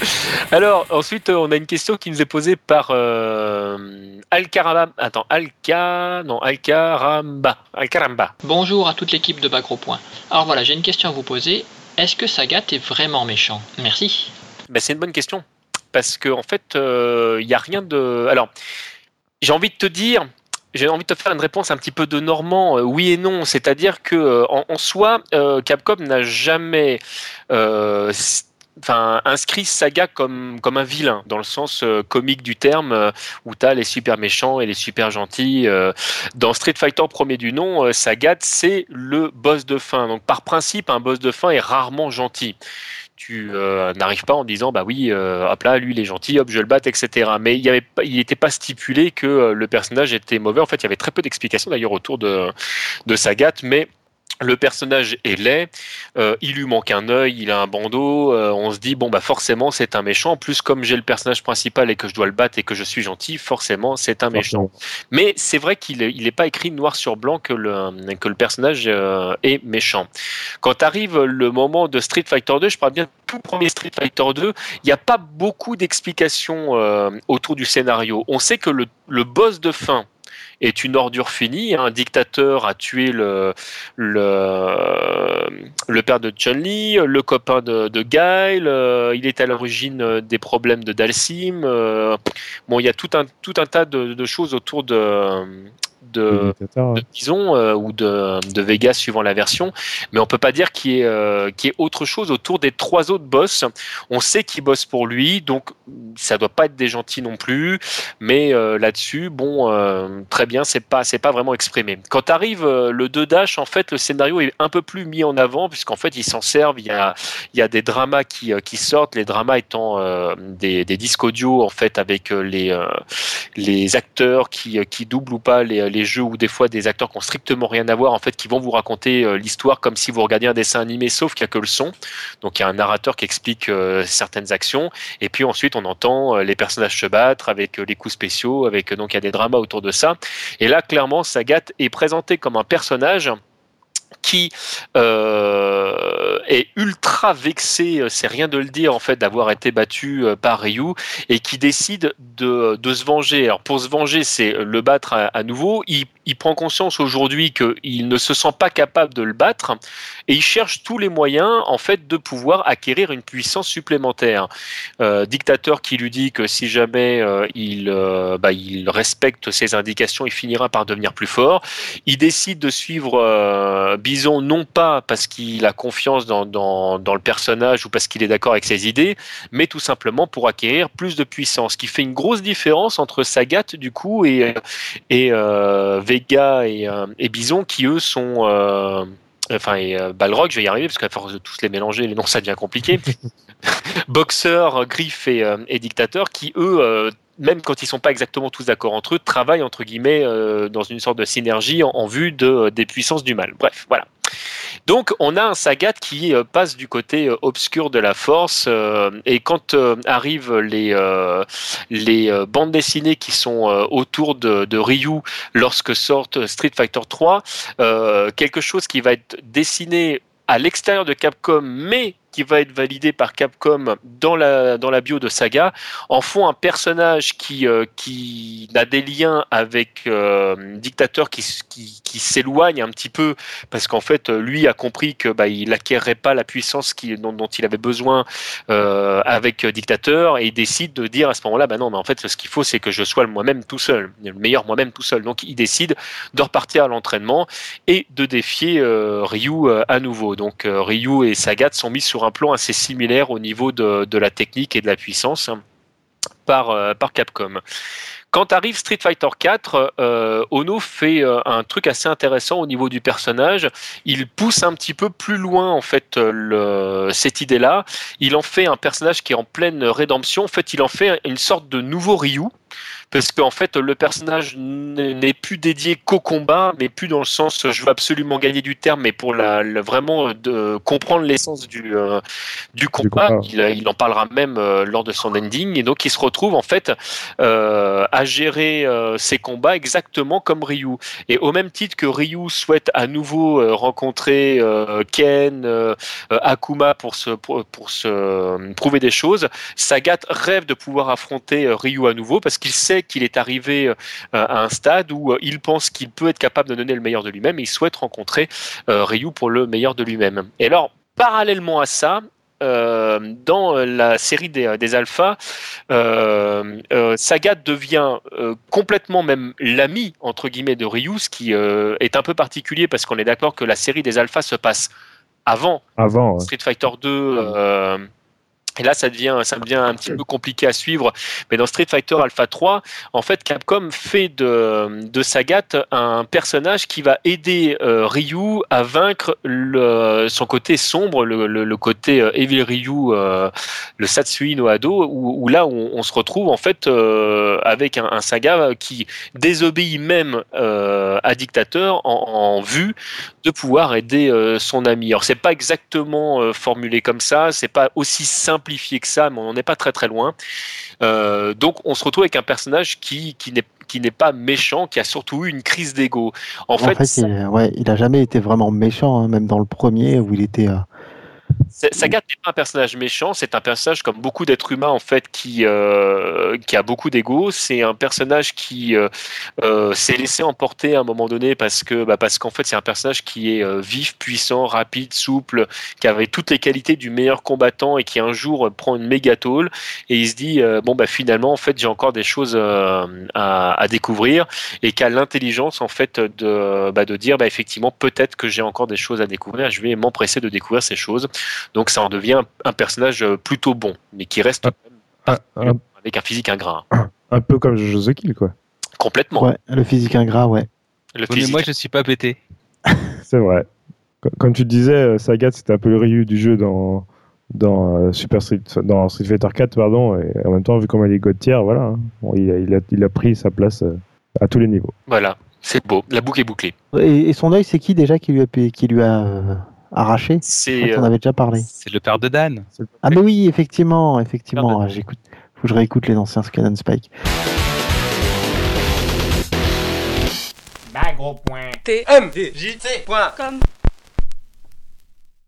Alors, ensuite, on a une question qui nous est posée par euh, Alcaramba. Attends, Alca. Non, Alcaramba. Alcaramba. Bonjour à toute l'équipe de Bagro Point. Alors voilà, j'ai une question à vous poser. Est-ce que Sagat est vraiment méchant? Merci. Ben, c'est une bonne question. Parce qu'en en fait, il euh, n'y a rien de. Alors, j'ai envie de te dire, j'ai envie de te faire une réponse un petit peu de normand, euh, oui et non. C'est-à-dire que euh, en, soi, Capcom n'a jamais enfin, inscrit Saga comme, comme un vilain, dans le sens comique du terme, où tu as les super méchants et les super gentils. dans Street Fighter premier du nom, Sagat, c'est le boss de fin. Donc par principe, un boss de fin est rarement gentil tu euh, n'arrives pas en disant bah oui euh, hop là lui il est gentil hop je le batte etc mais il n'était pas stipulé que euh, le personnage était mauvais en fait il y avait très peu d'explications d'ailleurs autour de de Sagat mais le personnage est laid, euh, il lui manque un œil, il a un bandeau, euh, on se dit bon bah forcément c'est un méchant. En plus comme j'ai le personnage principal et que je dois le battre et que je suis gentil, forcément c'est un méchant. Mais c'est vrai qu'il n'est pas écrit noir sur blanc que le, que le personnage euh, est méchant. Quand arrive le moment de Street Fighter 2, je parle bien tout premier Street Fighter 2, il n'y a pas beaucoup d'explications autour du scénario. On sait que le, le boss de fin est une ordure finie. Un dictateur a tué le, le, le père de Chun-Li, le copain de, de Guile, euh, il est à l'origine des problèmes de Dalsim. Euh, bon, il y a tout un, tout un tas de choses autour de, de, de euh, ou de, de Vegas suivant la version, mais on peut pas dire qu'il y, ait, euh, autre chose autour des trois autres boss. On sait qu'ils bossent pour lui, donc ça doit pas être des gentils non plus, mais euh, là-dessus, bon, très bien, c'est pas c'est pas vraiment exprimé. Quand arrive le 2 Dash, en fait, le scénario est un peu plus mis en avant puisqu'en fait ils s'en servent. Il y a il y a des dramas qui, qui sortent, les dramas étant des, des disques audio en fait avec les les acteurs qui qui doublent ou pas les les jeux ou des fois des acteurs qui ont strictement rien à voir, en fait, qui vont vous raconter euh, l'histoire comme si vous regardiez un dessin animé, sauf qu'il n'y a que le son. Donc il y a un narrateur qui explique euh, certaines actions, et puis ensuite on entend euh, les personnages se battre avec les coups spéciaux, avec donc il y a des dramas autour de ça. Et là, clairement, Sagat est présenté comme un personnage qui est ultra vexé, c'est rien de le dire en fait, d'avoir été battu par Ryu et qui décide de, de se venger. Alors pour se venger, c'est le battre à, nouveau. Il, prend conscience aujourd'hui qu'il ne se sent pas capable de le battre et il cherche tous les moyens en fait de pouvoir acquérir une puissance supplémentaire. Euh, dictateur qui lui dit que si jamais euh, il, euh, bah, il respecte ses indications, il finira par devenir plus fort. Il décide de suivre Bison non pas parce qu'il a confiance dans, dans, dans, le personnage ou parce qu'il est d'accord avec ses idées, mais tout simplement pour acquérir plus de puissance, ce qui fait une grosse différence entre Sagat du coup et, et Vega euh, et, Bison qui eux sont euh, enfin et euh, Balrog, je vais y arriver parce qu'à force de tous les mélanger, les noms ça devient compliqué. Boxeur, Griff et, et, Dictateur qui eux même quand ils sont pas exactement tous d'accord entre eux, travaillent entre guillemets dans une sorte de synergie en, vue de, des puissances du mal. Bref, voilà. Donc on a un Sagat qui euh, passe du côté euh, obscur de la force euh, et quand arrivent les, bandes dessinées qui sont autour de, Ryu lorsque sortent Street Fighter 3, quelque chose qui va être dessiné à l'extérieur de Capcom mais qui va être validé par Capcom dans la, dans la bio de Saga en font un personnage qui, euh, qui a des liens avec euh, Dictateur qui, qui, s'éloigne un petit peu parce qu'en fait lui a compris que bah, il pas la puissance qui, dont, dont il avait besoin euh, avec Dictateur et il décide de dire à ce moment-là bah non mais en fait ce qu'il faut c'est que je sois moi-même tout seul le meilleur moi-même tout seul. Donc il décide de repartir à l'entraînement et de défier Ryu à nouveau. Donc Ryu et Sagat sont mis sur un plan assez similaire au niveau de, la technique et de la puissance par, euh, par Capcom. Quand arrive Street Fighter 4, euh, Ono fait euh, un truc assez intéressant au niveau du personnage. Il pousse un petit peu plus loin en fait cette idée-là. Il en fait un personnage qui est en pleine rédemption. En fait, il en fait une sorte de nouveau Ryu parce qu'en fait le personnage n'est plus dédié qu'au combat, mais plus dans le sens je veux absolument gagner du terme, mais pour la, vraiment de comprendre l'essence du, du combat. Il, en parlera même lors de son ending, et donc il se retrouve en fait à gérer ses combats exactement comme Ryu. Et au même titre que Ryu souhaite à nouveau rencontrer Ken, Akuma pour se, pour, pour se prouver des choses, Sagat rêve de pouvoir affronter euh, Ryu à nouveau parce qu'il sait qu'il est arrivé euh, à un stade où euh, il pense qu'il peut être capable de donner le meilleur de lui-même et il souhaite rencontrer Ryu pour le meilleur de lui-même. Et alors, parallèlement à ça, dans la série des, des alphas, Sagat devient complètement même l'ami entre guillemets de Ryu, ce qui est un peu particulier parce qu'on est d'accord que la série des alphas se passe avant, avant Street Fighter 2. Et là, ça devient, ça devient un petit peu compliqué à suivre. Mais dans Street Fighter Alpha 3, en fait, Capcom fait de, de Sagat un personnage qui va aider euh, Ryu à vaincre son côté sombre, le, le, côté euh, Evil Ryu, euh, le Satsui no Ado, où, là, on, on, se retrouve en fait avec un, un, Saga qui désobéit même à Dictateur en, en, vue de pouvoir aider son ami. Alors, c'est pas exactement formulé comme ça, c'est pas aussi simple que ça, mais on n'est pas très très loin. Euh, donc on se retrouve avec un personnage qui, qui n'est qui n'est pas méchant, qui a surtout eu une crise d'ego. En, fait, il, ouais, il a jamais été vraiment méchant, hein, même dans le premier où il était, euh, Sagat n'est pas un personnage méchant, c'est un personnage comme beaucoup d'êtres humains en fait qui euh, qui a beaucoup d'ego. C'est un personnage qui euh, euh, s'est laissé emporter à un moment donné parce que bah, parce qu'en fait c'est un personnage qui est vif, puissant, rapide, souple, qui avait toutes les qualités du meilleur combattant et qui un jour prend une méga tôle et il se dit bon bah finalement en fait j'ai encore des choses à, à, découvrir et qui a l'intelligence en fait de bah, de dire bah effectivement peut-être que j'ai encore des choses à découvrir. Je vais m'empresser de découvrir ces choses. Donc ça en devient un personnage euh, plutôt bon, mais qui reste ah, ah, avec un physique ingrat. Un peu comme Jojo Kill, quoi. Complètement. Ouais, le physique ingrat, ouais. Le Mais moi, je suis pas pété. C'est vrai. Comme tu disais, euh, Sagat, c'était un peu le Ryu du jeu dans, dans, euh, Super Street, dans Street Fighter 4, pardon, et en même temps, vu comment il est God voilà, hein. il, a, il, a, il, a, pris sa place à tous les niveaux. Voilà, c'est beau, la boucle est bouclée. Et, son œil, c'est qui déjà qui lui a, qui lui a arraché C'est. On avait déjà parlé. C'est le père de Dan. Ah mais oui, effectivement, effectivement. J'écoute. Faut que je réécoute les anciens Scan Spike.